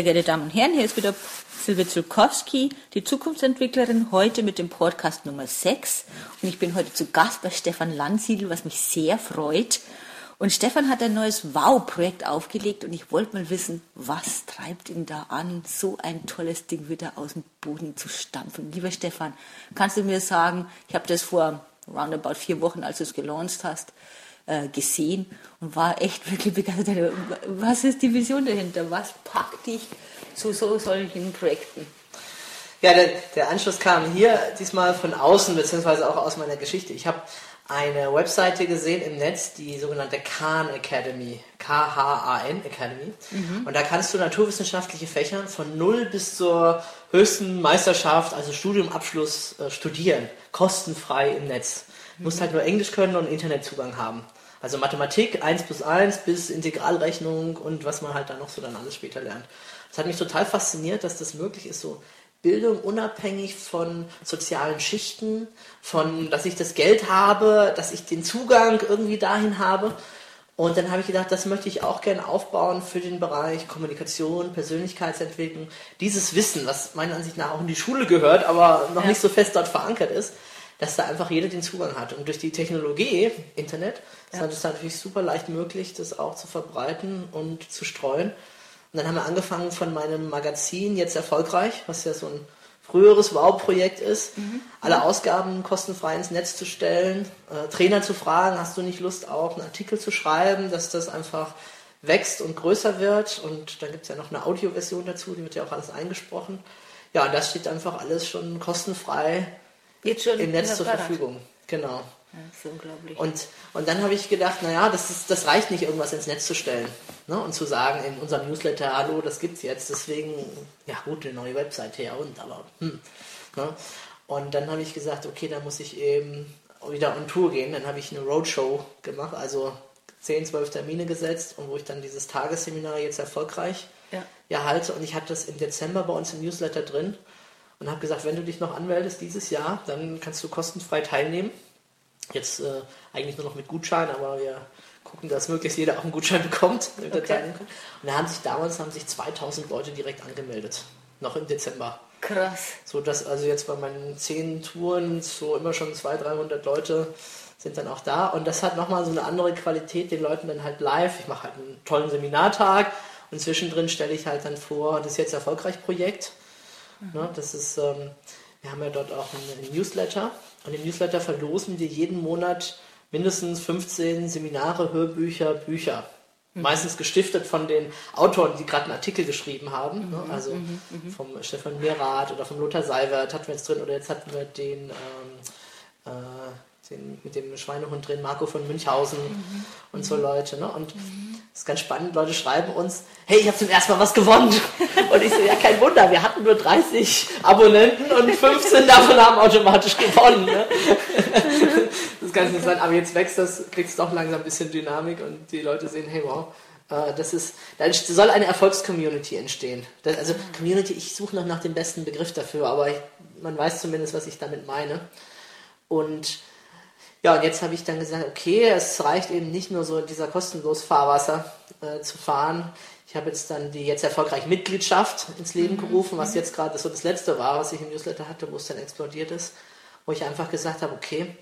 Sehr geehrte Damen und Herren, hier ist wieder Silvia Zulkowski, die Zukunftsentwicklerin, heute mit dem Podcast Nummer 6. Und ich bin heute zu Gast bei Stefan Landsiedel, was mich sehr freut. Und Stefan hat ein neues Wow-Projekt aufgelegt und ich wollte mal wissen, was treibt ihn da an, so ein tolles Ding wieder aus dem Boden zu stampfen. Lieber Stefan, kannst du mir sagen, ich habe das vor roundabout vier Wochen, als du es gelauncht hast, äh, gesehen und war echt wirklich begeistert. Was ist die Vision dahinter? Was packt dich zu so solchen Projekten? Ja, der, der Anschluss kam hier diesmal von außen, beziehungsweise auch aus meiner Geschichte. Ich habe eine Webseite gesehen im Netz, die sogenannte Khan Academy, K-H-A-N Academy. Mhm. Und da kannst du naturwissenschaftliche Fächer von null bis zur höchsten Meisterschaft, also Studiumabschluss, äh, studieren, kostenfrei im Netz. Du musst mhm. halt nur Englisch können und Internetzugang haben. Also Mathematik 1 plus 1 bis Integralrechnung und was man halt dann noch so dann alles später lernt. Das hat mich total fasziniert, dass das möglich ist, so Bildung unabhängig von sozialen Schichten, von, dass ich das Geld habe, dass ich den Zugang irgendwie dahin habe. Und dann habe ich gedacht, das möchte ich auch gerne aufbauen für den Bereich Kommunikation, Persönlichkeitsentwicklung. Dieses Wissen, was meiner Ansicht nach auch in die Schule gehört, aber noch ja. nicht so fest dort verankert ist, dass da einfach jeder den Zugang hat. Und durch die Technologie, Internet, ja. ist es natürlich super leicht möglich, das auch zu verbreiten und zu streuen. Und dann haben wir angefangen von meinem Magazin, jetzt erfolgreich, was ja so ein früheres Wow-Projekt ist, mhm. alle Ausgaben kostenfrei ins Netz zu stellen, äh, Trainer zu fragen, hast du nicht Lust auch einen Artikel zu schreiben, dass das einfach wächst und größer wird. Und dann gibt es ja noch eine Audioversion dazu, die wird ja auch alles eingesprochen. Ja, und das steht einfach alles schon kostenfrei Jetzt schon im Netz zur Verfügung. Genau. Ja, das ist unglaublich. Und, und dann habe ich gedacht, naja, das, ist, das reicht nicht, irgendwas ins Netz zu stellen ne? und zu sagen in unserem Newsletter, hallo, das gibt's jetzt, deswegen, ja gut, eine neue Webseite, ja und, aber, hm. Ne? Und dann habe ich gesagt, okay, da muss ich eben wieder on Tour gehen. Dann habe ich eine Roadshow gemacht, also 10, 12 Termine gesetzt und wo ich dann dieses Tagesseminar jetzt erfolgreich ja. ja halte. Und ich hatte das im Dezember bei uns im Newsletter drin und habe gesagt, wenn du dich noch anmeldest dieses Jahr, dann kannst du kostenfrei teilnehmen. Jetzt äh, eigentlich nur noch mit Gutschein, aber wir gucken, dass möglichst jeder auch einen Gutschein bekommt, damit okay. teilnehmen kann. Und da haben sich damals haben sich 2000 Leute direkt angemeldet, noch im Dezember. Krass. So dass also jetzt bei meinen zehn Touren so immer schon 200, 300 Leute sind dann auch da und das hat nochmal so eine andere Qualität, den Leuten dann halt live. Ich mache halt einen tollen Seminartag und zwischendrin stelle ich halt dann vor, das ist jetzt erfolgreich Projekt. Mhm. Das ist, ähm, wir haben ja dort auch einen Newsletter und im Newsletter verlosen wir jeden Monat mindestens 15 Seminare, Hörbücher, Bücher. Mhm. Meistens gestiftet von den Autoren, die gerade einen Artikel geschrieben haben. Ne? Mhm. Also mhm. mhm. vom Stefan Mirath oder vom Lothar Seiwert hatten wir jetzt drin oder jetzt hatten wir den, ähm, äh, den mit dem Schweinehund drin, Marco von Münchhausen mhm. und so Leute. Ne? Und das ist ganz spannend, Leute schreiben uns, hey, ich habe zum ersten Mal was gewonnen. Und ich so, ja, kein Wunder, wir hatten nur 30 Abonnenten und 15 davon haben automatisch gewonnen. Ne? Das kann nicht sein, aber jetzt wächst das, kriegt es doch langsam ein bisschen Dynamik und die Leute sehen, hey, wow, äh, das ist, da soll eine Erfolgscommunity entstehen. Das, also Community, ich suche noch nach dem besten Begriff dafür, aber ich, man weiß zumindest, was ich damit meine. Und ja, und jetzt habe ich dann gesagt, okay, es reicht eben nicht nur so dieser kostenlos Fahrwasser äh, zu fahren. Ich habe jetzt dann die jetzt erfolgreich Mitgliedschaft ins Leben mhm. gerufen, was jetzt gerade so das letzte war, was ich im Newsletter hatte, wo es dann explodiert ist, wo ich einfach gesagt habe, okay,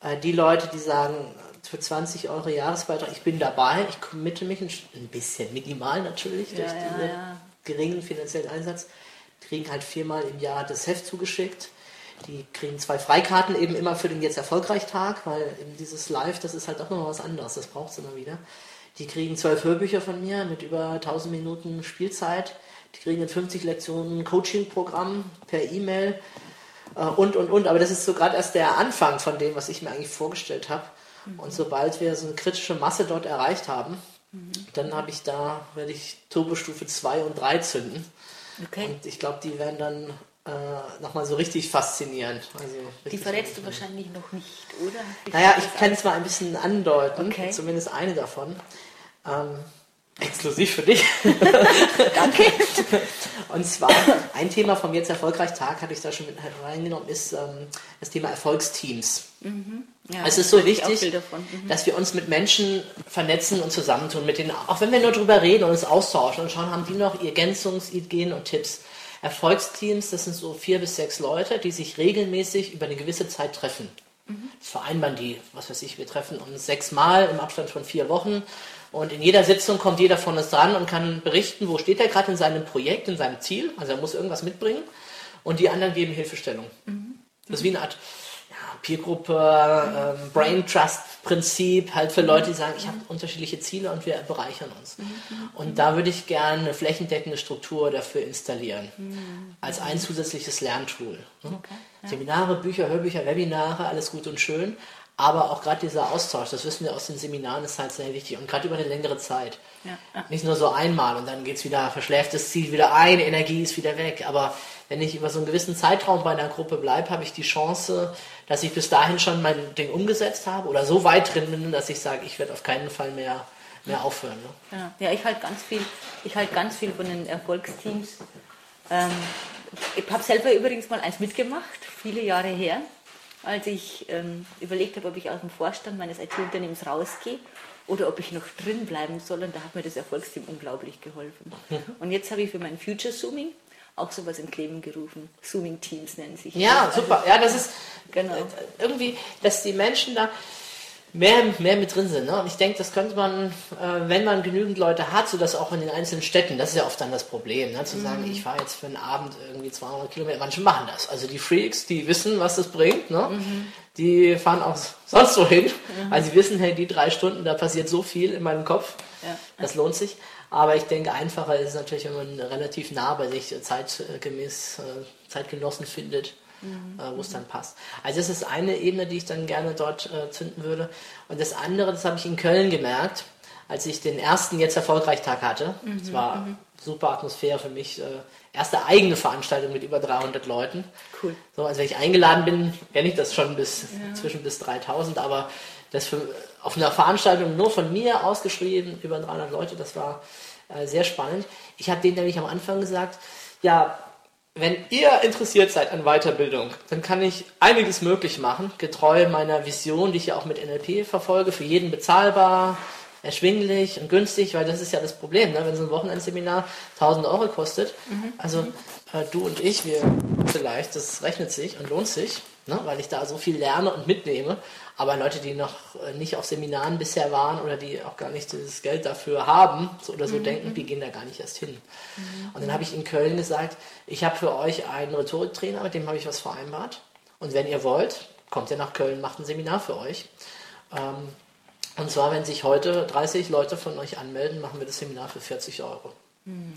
äh, die Leute, die sagen, für 20 Euro Jahresbeitrag, ich bin dabei, ich committe mich ein bisschen, minimal natürlich, ja, durch ja, diesen ja. geringen finanziellen Einsatz, kriegen halt viermal im Jahr das Heft zugeschickt die kriegen zwei Freikarten eben immer für den jetzt erfolgreich Tag, weil eben dieses Live, das ist halt auch noch was anderes, das braucht es immer wieder. Die kriegen zwölf Hörbücher von mir mit über 1000 Minuten Spielzeit. Die kriegen in 50 Lektionen Coaching-Programm per E-Mail äh, und, und, und. Aber das ist so gerade erst der Anfang von dem, was ich mir eigentlich vorgestellt habe. Mhm. Und sobald wir so eine kritische Masse dort erreicht haben, mhm. dann habe ich da, werde ich Turbostufe 2 und 3 zünden. Okay. Und ich glaube, die werden dann äh, nochmal so richtig faszinierend. Also richtig die verrätst du wahrscheinlich noch nicht, oder? Ich naja, ich kann es mal ein bisschen andeuten, okay. zumindest eine davon. Ähm, exklusiv für dich. Danke. Und zwar ein Thema vom Jetzt Erfolgreich Tag, hatte ich da schon mit reingenommen, ist ähm, das Thema Erfolgsteams. Mhm. Ja, es ist so wichtig, mhm. dass wir uns mit Menschen vernetzen und zusammentun, mit denen, auch wenn wir nur drüber reden und uns austauschen und schauen, haben die noch Ergänzungsideen und Tipps. Erfolgsteams, das sind so vier bis sechs Leute, die sich regelmäßig über eine gewisse Zeit treffen. Mhm. Das vereinbaren die, was weiß ich, wir treffen uns sechsmal im Abstand von vier Wochen und in jeder Sitzung kommt jeder von uns dran und kann berichten, wo steht er gerade in seinem Projekt, in seinem Ziel. Also er muss irgendwas mitbringen und die anderen geben Hilfestellung. Mhm. Das ist wie eine Art Peergruppe, ähm, Brain Trust Prinzip, halt für Leute, die sagen, ich habe unterschiedliche Ziele und wir bereichern uns. Und da würde ich gerne eine flächendeckende Struktur dafür installieren, als ein zusätzliches Lerntool. Ja. Seminare, Bücher, Hörbücher, Webinare, alles gut und schön, aber auch gerade dieser Austausch, das wissen wir aus den Seminaren, ist halt sehr wichtig und gerade über eine längere Zeit. Nicht nur so einmal und dann geht es wieder, verschläft das Ziel wieder ein, Energie ist wieder weg, aber wenn ich über so einen gewissen Zeitraum bei einer Gruppe bleibe, habe ich die Chance, dass ich bis dahin schon mein Ding umgesetzt habe oder so weit drin bin, dass ich sage, ich werde auf keinen Fall mehr, mehr aufhören. Ne? Ja, ja, ich halte ganz viel, ich halte ganz viel von den Erfolgsteams. Ähm, ich habe selber übrigens mal eins mitgemacht, viele Jahre her, als ich ähm, überlegt habe, ob ich aus dem Vorstand meines IT-Unternehmens rausgehe oder ob ich noch drin bleiben soll. Und da hat mir das Erfolgsteam unglaublich geholfen. Und jetzt habe ich für mein Future Zooming auch sowas ins Leben gerufen. Zooming Teams nennen sich. Ja, das. super. Ja, das ist genau. Äh, irgendwie, dass die Menschen da mehr, mehr mit drin sind. Ne? Und ich denke, das könnte man, äh, wenn man genügend Leute hat, so dass auch in den einzelnen Städten, das ist ja oft dann das Problem, ne? zu sagen, mhm. ich fahre jetzt für einen Abend irgendwie 200 Kilometer. Manche machen das. Also die Freaks, die wissen, was das bringt, ne? Mhm. Die fahren auch sonst wohin. Mhm. Also sie wissen, hey, die drei Stunden, da passiert so viel in meinem Kopf. Ja. Das lohnt sich. Aber ich denke, einfacher ist es natürlich, wenn man relativ nah bei sich zeitgemäß äh, Zeitgenossen findet, mhm. äh, wo es dann passt. Also das ist eine Ebene, die ich dann gerne dort äh, zünden würde. Und das andere, das habe ich in Köln gemerkt, als ich den ersten jetzt erfolgreich Tag hatte. Mhm. War mhm. super Atmosphäre für mich. Erste eigene Veranstaltung mit über 300 Leuten. Cool. So, also wenn ich eingeladen bin, kenne ich das schon bis ja. zwischen bis 3000, aber das für, auf einer Veranstaltung nur von mir ausgeschrieben, über 300 Leute, das war äh, sehr spannend. Ich habe denen nämlich am Anfang gesagt, ja, wenn ihr interessiert seid an Weiterbildung, dann kann ich einiges möglich machen, getreu meiner Vision, die ich ja auch mit NLP verfolge, für jeden bezahlbar, erschwinglich und günstig, weil das ist ja das Problem, ne? wenn so ein Wochenendseminar 1000 Euro kostet. Mhm. Also äh, du und ich, wir vielleicht, das rechnet sich und lohnt sich, ne? weil ich da so viel lerne und mitnehme. Aber Leute, die noch äh, nicht auf Seminaren bisher waren oder die auch gar nicht das Geld dafür haben so oder so mhm. denken, die gehen da gar nicht erst hin. Mhm. Und dann habe ich in Köln gesagt, ich habe für euch einen Rhetoriktrainer, mit dem habe ich was vereinbart. Und wenn ihr wollt, kommt ihr nach Köln, macht ein Seminar für euch. Ähm, und zwar, wenn sich heute 30 Leute von euch anmelden, machen wir das Seminar für 40 Euro. Mhm.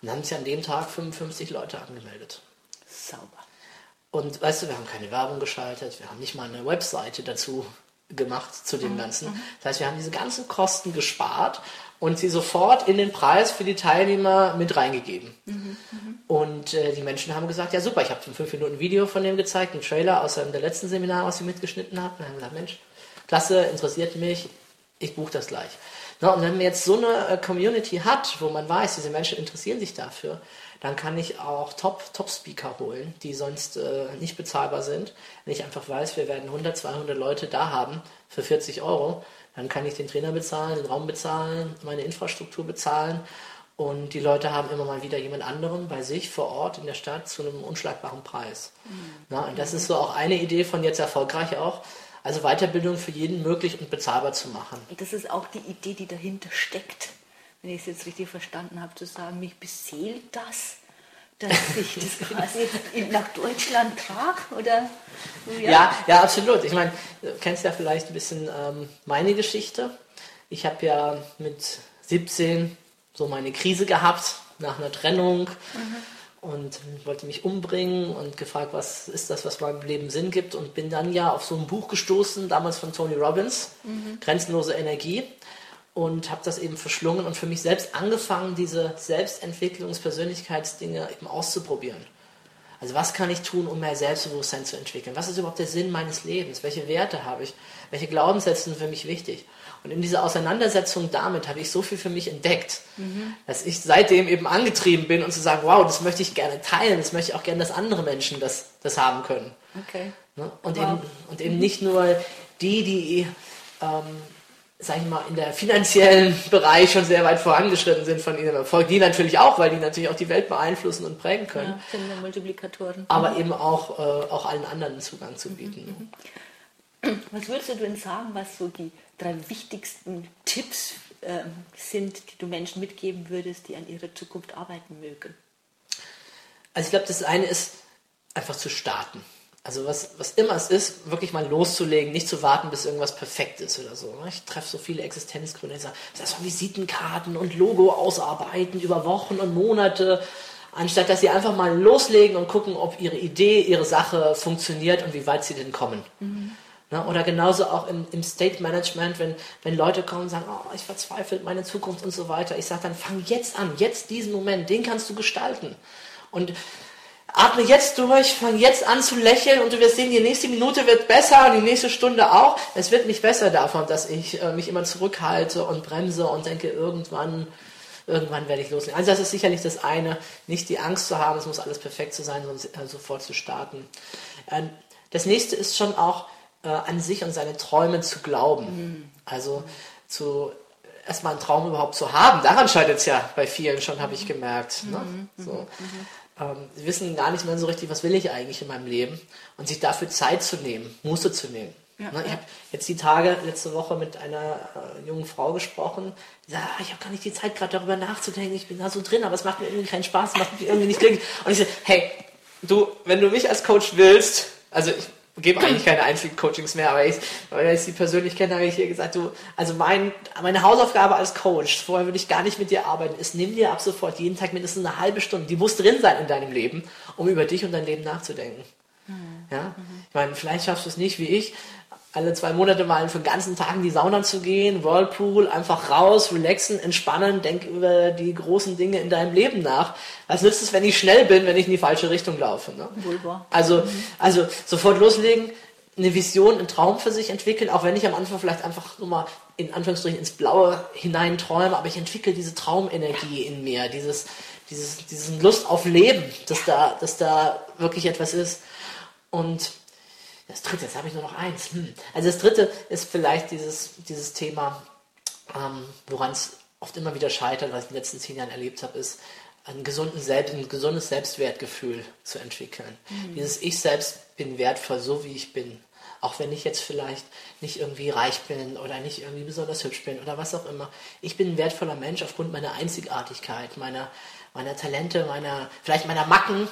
Und dann haben sich an dem Tag 55 Leute angemeldet. Sauber. Und weißt du, wir haben keine Werbung geschaltet, wir haben nicht mal eine Webseite dazu gemacht zu dem mhm. Ganzen. Mhm. Das heißt, wir haben diese ganzen Kosten gespart und sie sofort in den Preis für die Teilnehmer mit reingegeben. Mhm. Mhm. Und äh, die Menschen haben gesagt, ja super, ich habe 5 Minuten Video von dem gezeigt, einen Trailer aus einem der letzten Seminare, was ich mitgeschnitten habe. Und haben gesagt, Mensch, klasse, interessiert mich, ich buche das gleich. Na, und wenn man jetzt so eine äh, Community hat, wo man weiß, diese Menschen interessieren sich dafür, dann kann ich auch Top-Speaker Top holen, die sonst äh, nicht bezahlbar sind. Wenn ich einfach weiß, wir werden 100, 200 Leute da haben für 40 Euro, dann kann ich den Trainer bezahlen, den Raum bezahlen, meine Infrastruktur bezahlen und die Leute haben immer mal wieder jemand anderen bei sich vor Ort in der Stadt zu einem unschlagbaren Preis. Mhm. Na, und das ist so auch eine Idee von jetzt erfolgreich auch, also Weiterbildung für jeden möglich und bezahlbar zu machen. Das ist auch die Idee, die dahinter steckt wenn ich es jetzt richtig verstanden habe, zu sagen, mich beseelt das, dass ich das quasi nach Deutschland trage? Oder, ja. ja, ja, absolut. Ich meine, du kennst ja vielleicht ein bisschen ähm, meine Geschichte. Ich habe ja mit 17 so meine Krise gehabt nach einer Trennung. Mhm und wollte mich umbringen und gefragt, was ist das, was meinem Leben Sinn gibt und bin dann ja auf so ein Buch gestoßen, damals von Tony Robbins, mhm. Grenzenlose Energie und habe das eben verschlungen und für mich selbst angefangen, diese Selbstentwicklungs-Persönlichkeitsdinge eben auszuprobieren. Also was kann ich tun, um mehr Selbstbewusstsein zu entwickeln? Was ist überhaupt der Sinn meines Lebens? Welche Werte habe ich? Welche Glaubenssätze sind für mich wichtig? Und in dieser Auseinandersetzung damit habe ich so viel für mich entdeckt, mhm. dass ich seitdem eben angetrieben bin und zu sagen, wow, das möchte ich gerne teilen, das möchte ich auch gerne, dass andere Menschen das, das haben können. Okay. Ne? Und, wow. eben, und eben nicht nur die, die ähm, sag ich mal, in der finanziellen Bereich schon sehr weit vorangeschritten sind von ihrem Erfolg. Die natürlich auch, weil die natürlich auch die Welt beeinflussen und prägen können. Ja, sind Multiplikatoren. Aber eben auch, äh, auch allen anderen Zugang zu bieten. Mhm. Was würdest du denn sagen, was so die drei wichtigsten Tipps äh, sind, die du Menschen mitgeben würdest, die an ihrer Zukunft arbeiten mögen? Also ich glaube, das eine ist einfach zu starten. Also was, was immer es ist, wirklich mal loszulegen, nicht zu warten, bis irgendwas perfekt ist oder so. Ne? Ich treffe so viele Existenzgründer, die sagen, das ist Visitenkarten und Logo ausarbeiten über Wochen und Monate, anstatt dass sie einfach mal loslegen und gucken, ob ihre Idee, ihre Sache funktioniert und wie weit sie denn kommen. Mhm. Ne? Oder genauso auch im, im State Management, wenn, wenn Leute kommen und sagen, oh, ich verzweifle meine Zukunft und so weiter. Ich sage dann, fang jetzt an, jetzt diesen Moment, den kannst du gestalten. Und Atme jetzt durch, fang jetzt an zu lächeln und du wirst sehen, die nächste Minute wird besser und die nächste Stunde auch. Es wird nicht besser davon, dass ich äh, mich immer zurückhalte und bremse und denke, irgendwann, irgendwann werde ich loslegen. Also das ist sicherlich das eine, nicht die Angst zu haben, es muss alles perfekt zu sein, sondern äh, sofort zu starten. Äh, das nächste ist schon auch äh, an sich und seine Träume zu glauben. Mhm. Also zu erstmal einen Traum überhaupt zu haben. Daran scheitert es ja bei vielen schon, habe ich gemerkt. Ne? Mhm. So. Mhm ähm, sie wissen gar nicht mehr so richtig, was will ich eigentlich in meinem Leben und sich dafür Zeit zu nehmen, Muße zu nehmen. Ja, ne, ich habe jetzt die Tage, letzte Woche mit einer äh, jungen Frau gesprochen, die sagt, ah, ich habe gar nicht die Zeit, gerade darüber nachzudenken, ich bin da so drin, aber es macht mir irgendwie keinen Spaß, es macht mich irgendwie nicht glücklich. Und ich so, hey, du, wenn du mich als Coach willst, also ich gebe eigentlich keine Einstieg-Coachings mehr, aber ich, weil ich sie persönlich kenne, habe ich ihr gesagt, du, also mein, meine Hausaufgabe als Coach, vorher würde ich gar nicht mit dir arbeiten, ist, nimm dir ab sofort jeden Tag mindestens eine halbe Stunde, die muss drin sein in deinem Leben, um über dich und dein Leben nachzudenken. Mhm. Ja? Ich meine, vielleicht schaffst du es nicht wie ich, alle zwei Monate mal für den ganzen Tag in die Sauna zu gehen, Whirlpool, einfach raus, relaxen, entspannen, denk über die großen Dinge in deinem Leben nach. Was nützt es, wenn ich schnell bin, wenn ich in die falsche Richtung laufe? Ne? Also, also sofort loslegen, eine Vision, einen Traum für sich entwickeln, auch wenn ich am Anfang vielleicht einfach nur mal in Anführungsstrichen ins Blaue hinein träume, aber ich entwickle diese Traumenergie in mir, dieses, dieses, diesen Lust auf Leben, dass da, dass da wirklich etwas ist. Und das dritte, jetzt habe ich nur noch eins. Hm. Also das dritte ist vielleicht dieses, dieses Thema, ähm, woran es oft immer wieder scheitert, was ich in den letzten zehn Jahren erlebt habe, ist, ein, gesunden Selbst, ein gesundes Selbstwertgefühl zu entwickeln. Mhm. Dieses Ich selbst bin wertvoll, so wie ich bin. Auch wenn ich jetzt vielleicht nicht irgendwie reich bin oder nicht irgendwie besonders hübsch bin oder was auch immer. Ich bin ein wertvoller Mensch aufgrund meiner Einzigartigkeit, meiner, meiner Talente, meiner, vielleicht meiner Macken,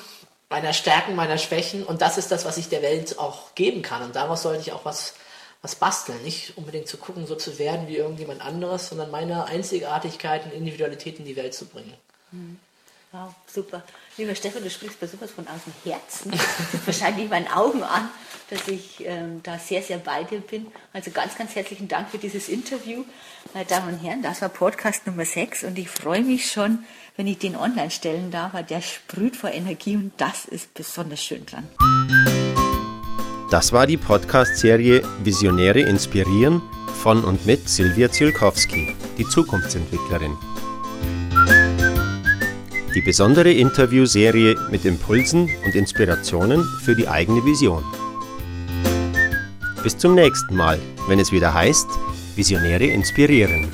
meiner Stärken, meiner Schwächen und das ist das, was ich der Welt auch geben kann und daraus sollte ich auch was, was basteln. Nicht unbedingt zu gucken, so zu werden wie irgendjemand anderes, sondern meine Einzigartigkeit und Individualität in die Welt zu bringen. Mhm. Wow, super. Lieber Stefan, du sprichst mir sowas von aus dem Herzen. Wahrscheinlich meinen Augen an, dass ich ähm, da sehr, sehr bei dir bin. Also ganz, ganz herzlichen Dank für dieses Interview. Meine Damen und Herren, das war Podcast Nummer 6 und ich freue mich schon, wenn ich den online stellen darf, weil der sprüht vor Energie und das ist besonders schön dran. Das war die Podcast-Serie Visionäre inspirieren von und mit Silvia Zielkowski, die Zukunftsentwicklerin. Die besondere Interviewserie mit Impulsen und Inspirationen für die eigene Vision. Bis zum nächsten Mal, wenn es wieder heißt, Visionäre inspirieren.